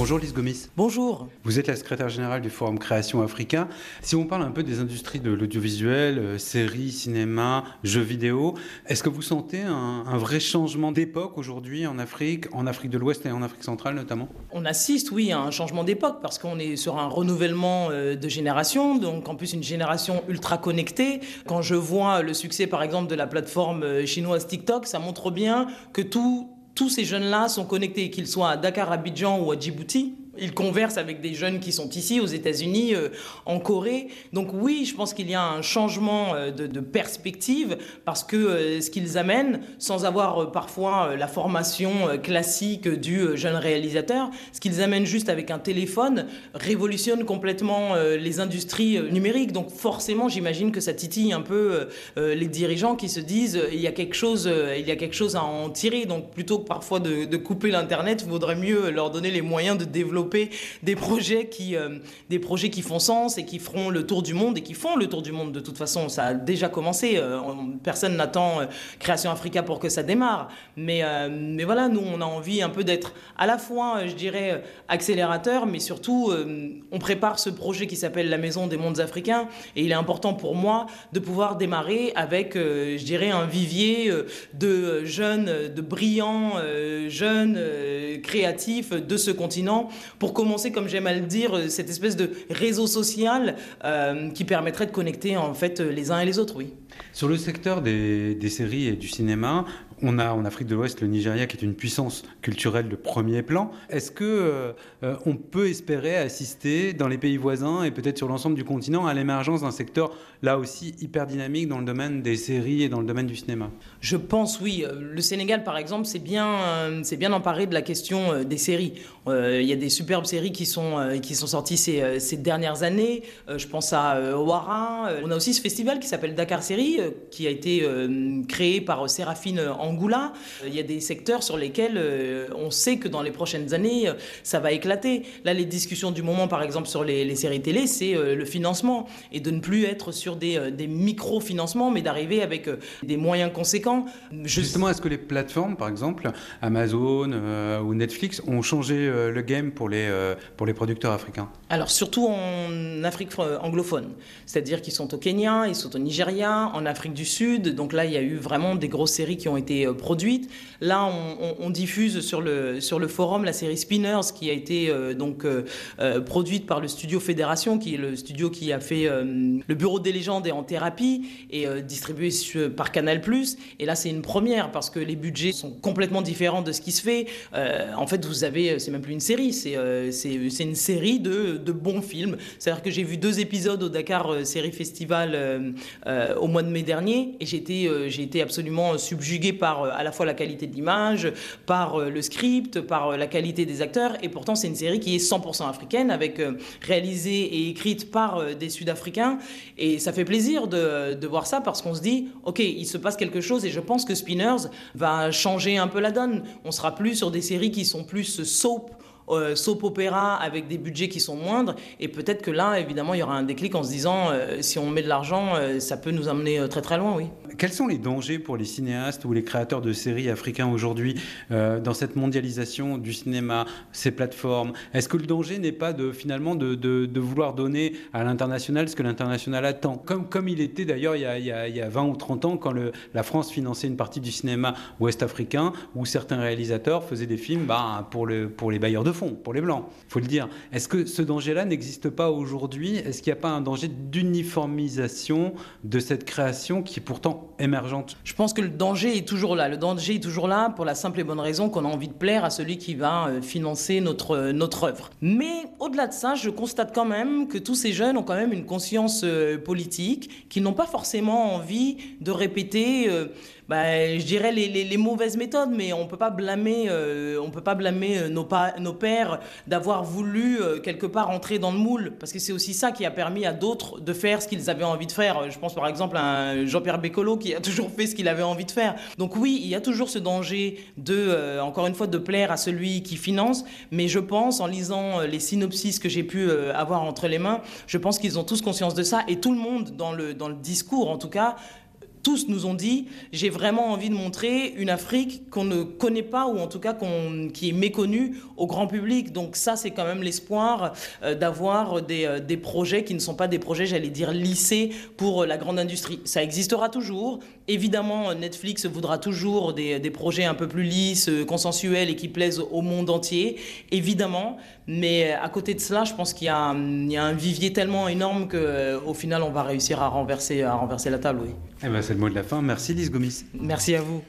Speaker 14: Bonjour Lise Gomis.
Speaker 15: Bonjour.
Speaker 14: Vous êtes la secrétaire générale du Forum Création Africain. Si on parle un peu des industries de l'audiovisuel, euh, séries, cinéma, jeux vidéo, est-ce que vous sentez un, un vrai changement d'époque aujourd'hui en Afrique, en Afrique de l'Ouest et en Afrique centrale notamment?
Speaker 15: On assiste, oui, à un changement d'époque parce qu'on est sur un renouvellement euh, de génération, donc en plus une génération ultra connectée. Quand je vois le succès par exemple de la plateforme euh, chinoise TikTok, ça montre bien que tout tous ces jeunes-là sont connectés, qu'ils soient à Dakar, Abidjan ou à Djibouti. Ils conversent avec des jeunes qui sont ici, aux États-Unis, euh, en Corée. Donc oui, je pense qu'il y a un changement euh, de, perspective parce que euh, ce qu'ils amènent, sans avoir parfois la formation classique du jeune réalisateur, ce qu'ils amènent juste avec un téléphone révolutionne complètement les industries numériques. Donc forcément, j'imagine que ça titille un peu les dirigeants qui se disent il y a quelque chose, il y a quelque chose à en tirer. Donc plutôt que parfois de, de couper l'internet, il vaudrait mieux leur donner les moyens de développer des projets qui, euh, des projets qui font sens et qui feront le tour du monde et qui font le tour du monde de toute façon. Ça a déjà commencé. Euh, personne n'attend euh, Création Africa pour que ça démarre. Mais, mais voilà, nous, on a envie un peu d'être à la fois, je dirais, accélérateur, mais surtout, on prépare ce projet qui s'appelle la Maison des mondes africains. Et il est important pour moi de pouvoir démarrer avec, je dirais, un vivier de jeunes, de brillants jeunes créatifs de ce continent pour commencer, comme j'aime à le dire, cette espèce de réseau social euh, qui permettrait de connecter en fait les uns et les autres, oui.
Speaker 14: Sur le secteur des séries et du cinéma, on a en Afrique de l'Ouest le Nigeria qui est une puissance culturelle de premier plan. Est-ce que euh, on peut espérer assister dans les pays voisins et peut-être sur l'ensemble du continent à l'émergence d'un secteur là aussi hyper dynamique dans le domaine des séries et dans le domaine du cinéma?
Speaker 15: Je pense oui. Le Sénégal par exemple, c'est bien, bien emparé de la question des séries. Il y a des superbes séries qui sont qui sont sorties ces, ces dernières années. Je pense à Ouara. On a aussi ce festival qui s'appelle Dakar Série euh, qui a été euh, créée par Séraphine Angoula. Il y a des secteurs sur lesquels euh, on sait que dans les prochaines années, euh, ça va éclater. Là, les discussions du moment, par exemple, sur les, les séries télé, c'est euh, le financement et de ne plus être sur des, euh, des micro-financements, mais d'arriver avec euh, des moyens conséquents.
Speaker 14: Justement, est-ce que les plateformes, par exemple, Amazon euh, ou Netflix, ont changé euh, le game pour les, euh, pour les producteurs africains?
Speaker 15: Alors surtout en Afrique fr- anglophone, c'est-à-dire qu'ils sont au Kenya, ils sont au Nigeria, en Afrique du Sud. Donc là, il y a eu vraiment des grosses séries qui ont été euh, produites. Là, on, diffuse sur le sur le forum la série Spinners qui a été euh, donc euh, produite par le studio Fédération, qui est le studio qui a fait le Bureau des légendes et en thérapie et distribué par Canal+. Et là, c'est une première parce que les budgets sont complètement différents de ce qui se fait. En fait, vous avez, c'est même plus une série, c'est une série de, de bons films. C'est-à-dire que j'ai vu deux épisodes au Dakar euh, Série Festival au mois de mai dernier et j'ai été, été absolument subjugué par euh, à la fois la qualité de l'image, par euh, le script, par euh, la qualité des acteurs. Et pourtant, c'est une série qui est 100% africaine, avec réalisée et écrite par des Sud-Africains. Et ça fait plaisir de, de voir ça parce qu'on se dit, ok, il se passe quelque chose et je pense que Spinners va changer un peu la donne. On sera plus sur des séries qui sont plus soap euh, soap opéra avec des budgets qui sont moindres. Et peut-être que là évidemment il y aura un déclic en se disant euh, si on met de l'argent euh, ça peut nous amener euh, très très loin oui.
Speaker 14: Quels sont les dangers pour les cinéastes ou les créateurs de séries africains aujourd'hui dans cette mondialisation du cinéma, ces plateformes? Est-ce que le danger n'est pas de finalement de, vouloir donner à l'international ce que l'international attend? Comme, comme il était d'ailleurs il, y a- il y a- il y a 20 ou 30 ans quand la France finançait une partie du cinéma ouest-africain où certains réalisateurs faisaient des films bah, pour, le, pour les bailleurs de fonds, pour les blancs, il faut le dire. Est-ce que ce danger-là n'existe pas aujourd'hui? Est-ce qu'il n'y a pas un danger d'uniformisation de cette création qui est pourtant émergente?
Speaker 15: Je pense que le danger est toujours là. Le danger est toujours là pour la simple et bonne raison qu'on a envie de plaire à celui qui va euh, financer notre, euh, notre œuvre. Mais au-delà de ça, je constate quand même que tous ces jeunes ont quand même une conscience euh, politique, qu'ils n'ont pas forcément envie de répéter, bah, je dirais, les, mauvaises méthodes, mais on peut pas blâmer, euh, on peut pas blâmer euh, nos, pères d'avoir voulu euh, quelque part entrer dans le moule, parce que c'est aussi ça qui a permis à d'autres de faire ce qu'ils avaient envie de faire. Je pense par exemple à Jean-Pierre Bécolo qui a <laughs> toujours fait ce qu'il avait envie de faire. Donc oui, il y a toujours ce danger de, encore une fois, de plaire à celui qui finance, mais je pense, en lisant les synopsis que j'ai pu avoir entre les mains, je pense qu'ils ont tous conscience de ça, et tout le monde, dans le, dans le discours en tout cas, tous nous ont dit j'ai vraiment envie de montrer une Afrique qu'on ne connaît pas ou en tout cas qui est méconnue au grand public. Donc ça, c'est quand même l'espoir euh, d'avoir des, euh, des projets qui ne sont pas des projets, j'allais dire, lissés pour euh, la grande industrie. Ça existera toujours. Évidemment, Netflix voudra toujours des, des projets un peu plus lisses, consensuels et qui plaisent au monde entier, évidemment. Mais à côté de cela, je pense qu'il y y a un vivier tellement énorme qu'au final, on va réussir à renverser, à renverser la table, oui.
Speaker 14: Eh ben, c'est le mot de la fin. Merci Lise Gomis.
Speaker 15: Merci à vous.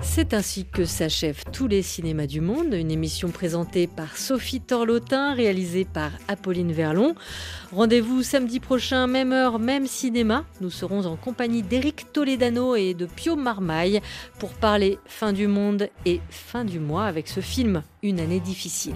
Speaker 1: C'est ainsi que s'achèvent tous les cinémas du monde, une émission présentée par Sophie Torlotin, réalisée par Apolline Verlon. Rendez-vous samedi prochain, même heure, même cinéma. Nous serons en compagnie d'Éric Toledano et de Pio Marmaille pour parler fin du monde et fin du mois avec ce film Une année difficile.